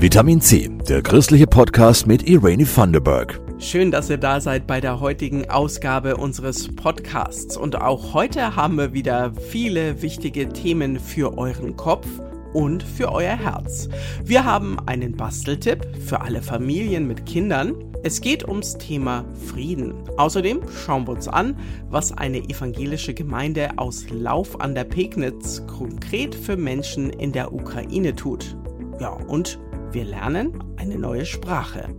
Vitamin C, der christliche Podcast mit Irene Thunderberg. Schön, dass ihr da seid bei der heutigen Ausgabe unseres Podcasts. Und auch heute haben wir wieder viele wichtige Themen für euren Kopf und für euer Herz. Wir haben einen Basteltipp für alle Familien mit Kindern. Es geht ums Thema Frieden. Außerdem schauen wir uns an, was eine evangelische Gemeinde aus Lauf an der Pegnitz konkret für Menschen in der Ukraine tut. Ja, und wir lernen eine neue Sprache.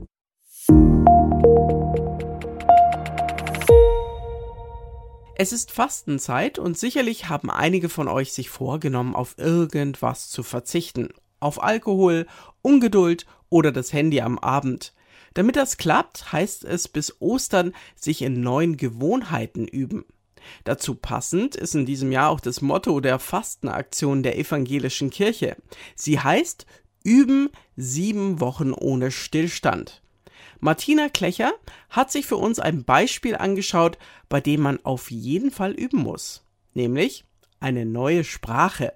Es ist Fastenzeit und sicherlich haben einige von euch sich vorgenommen, auf irgendwas zu verzichten. Auf Alkohol, Ungeduld oder das Handy am Abend. Damit das klappt, heißt es bis Ostern sich in neuen Gewohnheiten üben. Dazu passend ist in diesem Jahr auch das Motto der Fastenaktion der evangelischen Kirche. Sie heißt Üben sieben Wochen ohne Stillstand. Martina Klecher hat sich für uns ein Beispiel angeschaut, bei dem man auf jeden Fall üben muss, nämlich eine neue Sprache.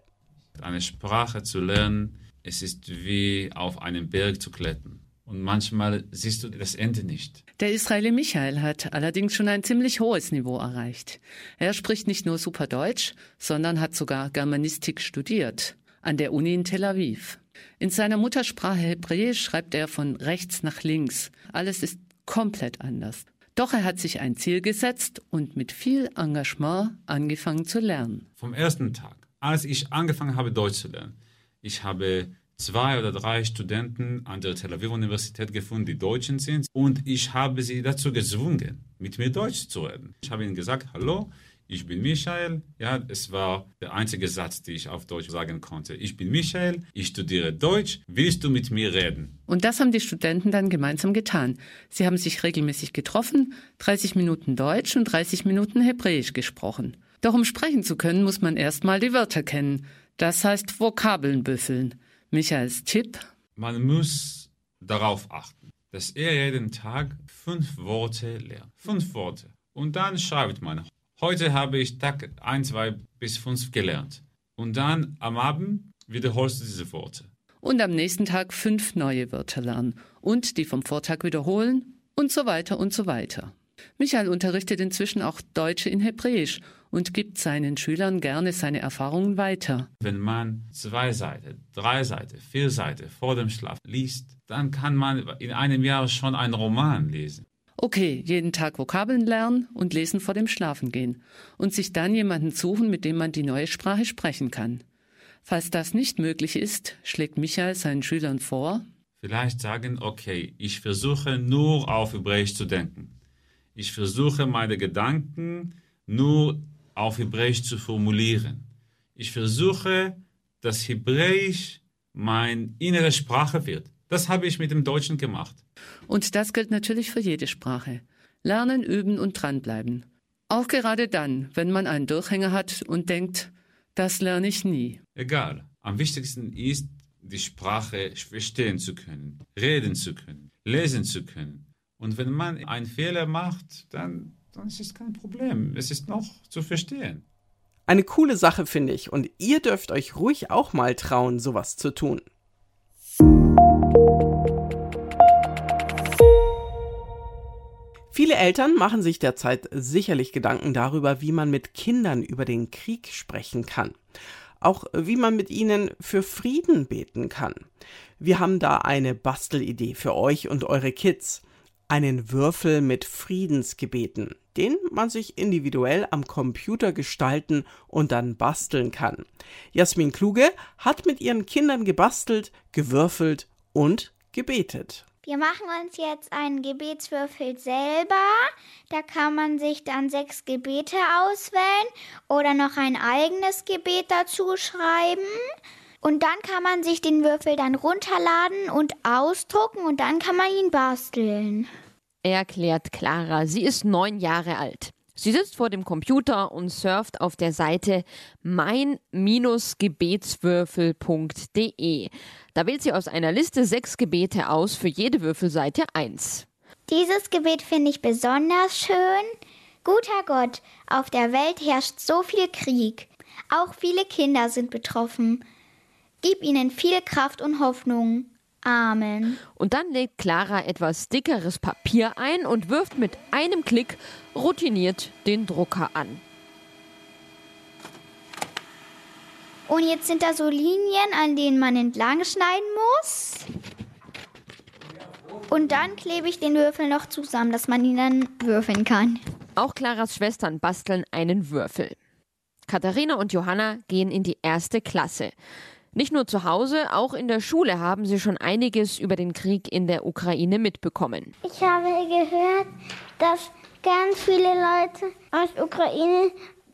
Eine Sprache zu lernen, es ist wie auf einen Berg zu klettern. Und manchmal siehst du das Ende nicht. Der Israeli Michael hat allerdings schon ein ziemlich hohes Niveau erreicht. Er spricht nicht nur super Deutsch, sondern hat sogar Germanistik studiert an der Uni in Tel Aviv. In seiner Muttersprache Hebräisch schreibt er von rechts nach links. Alles ist komplett anders. Doch er hat sich ein Ziel gesetzt und mit viel Engagement angefangen zu lernen. Vom ersten Tag, als ich angefangen habe, Deutsch zu lernen, ich habe zwei oder drei Studenten an der Tel Aviv Universität gefunden, die Deutschen sind, und ich habe sie dazu gezwungen, mit mir Deutsch zu reden. Ich habe ihnen gesagt, hallo, ich bin Michael. Ja, es war der einzige Satz, den ich auf Deutsch sagen konnte. Ich bin Michael, ich studiere Deutsch. Willst du mit mir reden? Und das haben die Studenten dann gemeinsam getan. Sie haben sich regelmäßig getroffen, 30 Minuten Deutsch und 30 Minuten Hebräisch gesprochen. Doch um sprechen zu können, muss man erstmal die Wörter kennen. Das heißt Vokabeln büffeln. Michaels Tipp? Man muss darauf achten, dass er jeden Tag fünf Worte lernt. Fünf Worte. Und dann schreibt man Heute habe ich Tag 1, 2 bis 5 gelernt. Und dann am Abend wiederholst du diese Worte. Und am nächsten Tag fünf neue Wörter lernen und die vom Vortag wiederholen und so weiter und so weiter. Michael unterrichtet inzwischen auch Deutsche in Hebräisch und gibt seinen Schülern gerne seine Erfahrungen weiter. Wenn man zwei Seiten, drei Seiten, vier Seiten vor dem Schlaf liest, dann kann man in einem Jahr schon einen Roman lesen. Okay, jeden Tag Vokabeln lernen und lesen vor dem Schlafengehen und sich dann jemanden suchen, mit dem man die neue Sprache sprechen kann. Falls das nicht möglich ist, schlägt Michael seinen Schülern vor, vielleicht sagen, okay, ich versuche nur auf Hebräisch zu denken. Ich versuche meine Gedanken nur auf Hebräisch zu formulieren. Ich versuche, dass Hebräisch meine innere Sprache wird. Das habe ich mit dem Deutschen gemacht. Und das gilt natürlich für jede Sprache. Lernen, üben und dranbleiben. Auch gerade dann, wenn man einen Durchhänger hat und denkt, das lerne ich nie. Egal. Am wichtigsten ist, die Sprache verstehen zu können, reden zu können, lesen zu können. Und wenn man einen Fehler macht, dann, dann ist es kein Problem. Es ist noch zu verstehen. Eine coole Sache finde ich und ihr dürft euch ruhig auch mal trauen, sowas zu tun. Viele Eltern machen sich derzeit sicherlich Gedanken darüber, wie man mit Kindern über den Krieg sprechen kann. Auch wie man mit ihnen für Frieden beten kann. Wir haben da eine Bastelidee für euch und eure Kids. Einen Würfel mit Friedensgebeten, den man sich individuell am Computer gestalten und dann basteln kann. Jasmin Kluge hat mit ihren Kindern gebastelt, gewürfelt und gebetet. Wir machen uns jetzt einen Gebetswürfel selber. Da kann man sich dann sechs Gebete auswählen oder noch ein eigenes Gebet dazu schreiben. Und dann kann man sich den Würfel dann runterladen und ausdrucken und dann kann man ihn basteln. Erklärt Clara. Sie ist neun Jahre alt. Sie sitzt vor dem Computer und surft auf der Seite mein-gebetswürfel.de. Da wählt sie aus einer Liste sechs Gebete aus, für jede Würfelseite eins. Dieses Gebet finde ich besonders schön. Guter Gott, auf der Welt herrscht so viel Krieg. Auch viele Kinder sind betroffen. Gib ihnen viel Kraft und Hoffnung. Amen. Und dann legt Clara etwas dickeres Papier ein und wirft mit einem Klick routiniert den Drucker an. Und jetzt sind da so Linien, an denen man entlang schneiden muss. Und dann klebe ich den Würfel noch zusammen, dass man ihn dann würfeln kann. Auch Claras Schwestern basteln einen Würfel. Katharina und Johanna gehen in die erste Klasse. Nicht nur zu Hause, auch in der Schule haben sie schon einiges über den Krieg in der Ukraine mitbekommen. Ich habe gehört, dass ganz viele Leute aus der Ukraine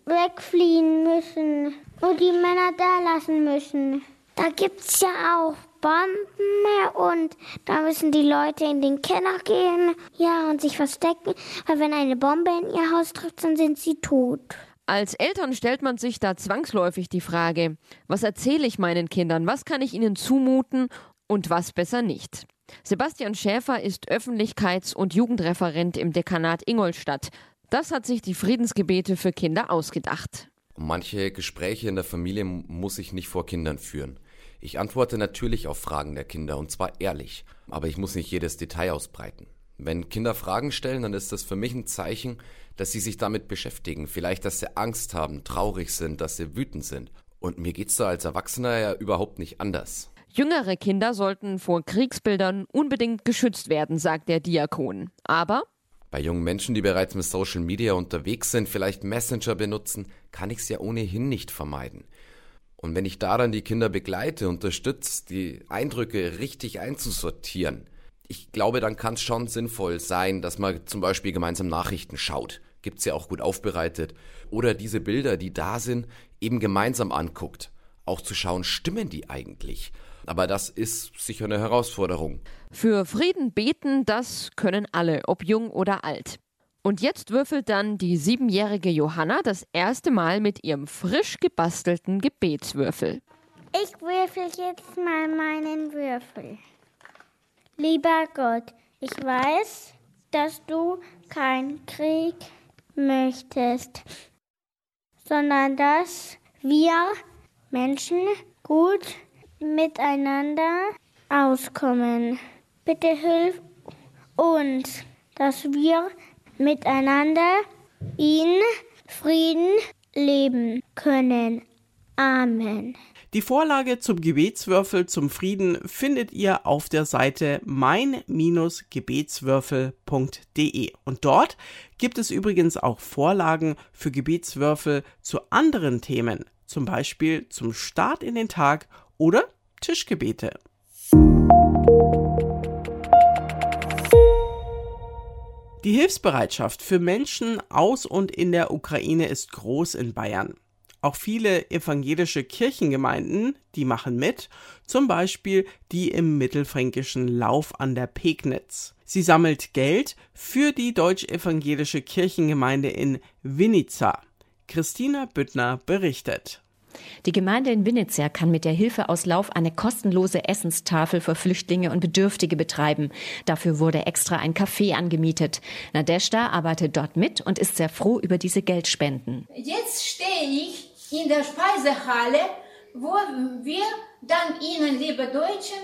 wegfliehen müssen und die Männer da lassen müssen. Da gibt es ja auch Bomben und da müssen die Leute in den Keller gehen, ja, und sich verstecken, weil wenn eine Bombe in ihr Haus trifft, dann sind sie tot. Als Eltern stellt man sich da zwangsläufig die Frage, was erzähle ich meinen Kindern, was kann ich ihnen zumuten und was besser nicht. Sebastian Schäfer ist Öffentlichkeits- und Jugendreferent im Dekanat Ingolstadt. Das hat sich die Friedensgebete für Kinder ausgedacht. Manche Gespräche in der Familie muss ich nicht vor Kindern führen. Ich antworte natürlich auf Fragen der Kinder und zwar ehrlich, aber ich muss nicht jedes Detail ausbreiten. Wenn Kinder Fragen stellen, dann ist das für mich ein Zeichen, dass sie sich damit beschäftigen. Vielleicht, dass sie Angst haben, traurig sind, dass sie wütend sind. Und mir geht's da als Erwachsener ja überhaupt nicht anders. Jüngere Kinder sollten vor Kriegsbildern unbedingt geschützt werden, sagt der Diakon. Aber bei jungen Menschen, die bereits mit Social Media unterwegs sind, vielleicht Messenger benutzen, kann ich es ja ohnehin nicht vermeiden. Und wenn ich daran die Kinder begleite, unterstütze, die Eindrücke richtig einzusortieren, ich glaube, dann kann es schon sinnvoll sein, dass man zum Beispiel gemeinsam Nachrichten schaut. Gibt's ja auch gut aufbereitet. Oder diese Bilder, die da sind, eben gemeinsam anguckt. Auch zu schauen, stimmen die eigentlich? Aber das ist sicher eine Herausforderung. Für Frieden beten, das können alle, ob jung oder alt. Und jetzt würfelt dann die siebenjährige Johanna das erste Mal mit ihrem frisch gebastelten Gebetswürfel. Ich würfel jetzt mal meinen Würfel. Lieber Gott, ich weiß, dass du keinen Krieg möchtest, sondern dass wir Menschen gut miteinander auskommen. Bitte hilf uns, dass wir miteinander in Frieden leben können. Amen. Die Vorlage zum Gebetswürfel zum Frieden findet ihr auf der Seite mein-gebetswürfel.de. Und dort gibt es übrigens auch Vorlagen für Gebetswürfel zu anderen Themen, zum Beispiel zum Start in den Tag oder Tischgebete. Die Hilfsbereitschaft für Menschen aus und in der Ukraine ist groß in Bayern. Auch viele evangelische Kirchengemeinden, die machen mit, zum Beispiel die im mittelfränkischen Lauf an der Pegnitz. Sie sammelt Geld für die deutsch-evangelische Kirchengemeinde in Vinica. Christina Büttner berichtet. Die Gemeinde in Winitzer kann mit der Hilfe aus Lauf eine kostenlose Essenstafel für Flüchtlinge und Bedürftige betreiben. Dafür wurde extra ein Café angemietet. Nadeshda arbeitet dort mit und ist sehr froh über diese Geldspenden. Jetzt stehe ich in der Speisehalle, wo wir dank Ihnen, liebe Deutschen,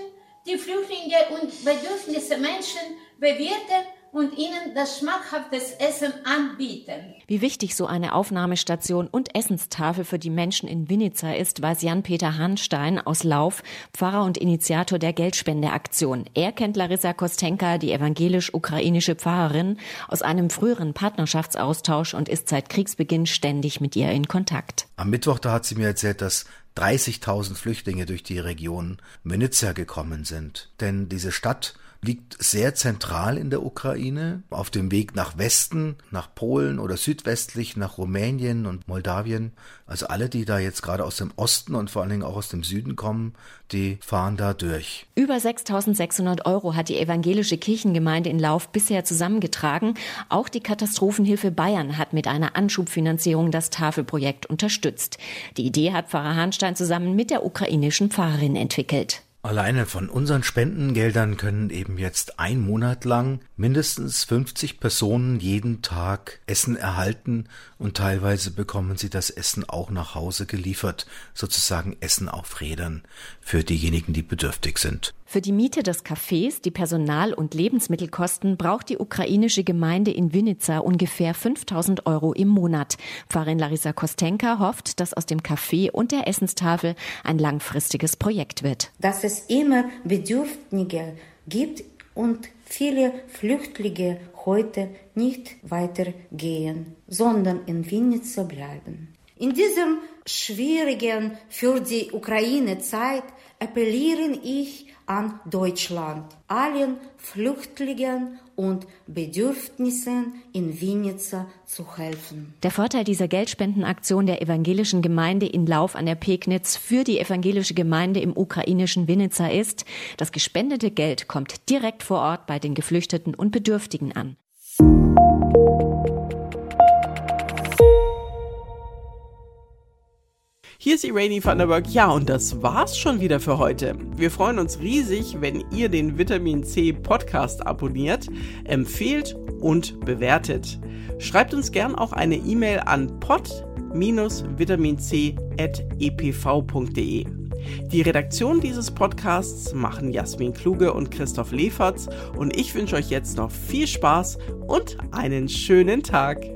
die Flüchtlinge und bedürfnisse Menschen bewirten und ihnen das schmackhaftes Essen anbieten. Wie wichtig so eine Aufnahmestation und Essenstafel für die Menschen in Winnica ist, weiß Jan-Peter Hahnstein aus Lauf, Pfarrer und Initiator der Geldspendeaktion. Er kennt Larissa Kostenka, die evangelisch-ukrainische Pfarrerin, aus einem früheren Partnerschaftsaustausch und ist seit Kriegsbeginn ständig mit ihr in Kontakt. Am Mittwoch, da hat sie mir erzählt, dass 30.000 Flüchtlinge durch die Region Winnica gekommen sind. Denn diese Stadt liegt sehr zentral in der Ukraine, auf dem Weg nach Westen, nach Polen oder südwestlich nach Rumänien und Moldawien. Also alle, die da jetzt gerade aus dem Osten und vor allen Dingen auch aus dem Süden kommen, die fahren da durch. Über 6600 Euro hat die evangelische Kirchengemeinde in Lauf bisher zusammengetragen. Auch die Katastrophenhilfe Bayern hat mit einer Anschubfinanzierung das Tafelprojekt unterstützt. Die Idee hat Pfarrer Hahnstein zusammen mit der ukrainischen Pfarrerin entwickelt. Alleine von unseren Spendengeldern können eben jetzt ein Monat lang mindestens 50 Personen jeden Tag Essen erhalten und teilweise bekommen sie das Essen auch nach Hause geliefert, sozusagen Essen auf Rädern für diejenigen, die bedürftig sind. Für die Miete des Cafés, die Personal- und Lebensmittelkosten braucht die ukrainische Gemeinde in Vinica ungefähr 5000 Euro im Monat. Pfarrerin Larissa Kostenka hofft, dass aus dem Café und der Essenstafel ein langfristiges Projekt wird. Dass es immer Bedürftige gibt und viele Flüchtlinge heute nicht weitergehen, sondern in Vinica bleiben. In diesem schwierigen für die Ukraine Zeit appelliere ich an Deutschland, allen Flüchtlingen und Bedürfnissen in Vinica zu helfen. Der Vorteil dieser Geldspendenaktion der evangelischen Gemeinde in Lauf an der Pegnitz für die evangelische Gemeinde im ukrainischen Vinica ist, das gespendete Geld kommt direkt vor Ort bei den Geflüchteten und Bedürftigen an. Hier ist Irene van der Berg. Ja, und das war's schon wieder für heute. Wir freuen uns riesig, wenn ihr den Vitamin C Podcast abonniert, empfehlt und bewertet. Schreibt uns gern auch eine E-Mail an pod-vitaminc.epv.de. Die Redaktion dieses Podcasts machen Jasmin Kluge und Christoph Leferz und ich wünsche euch jetzt noch viel Spaß und einen schönen Tag.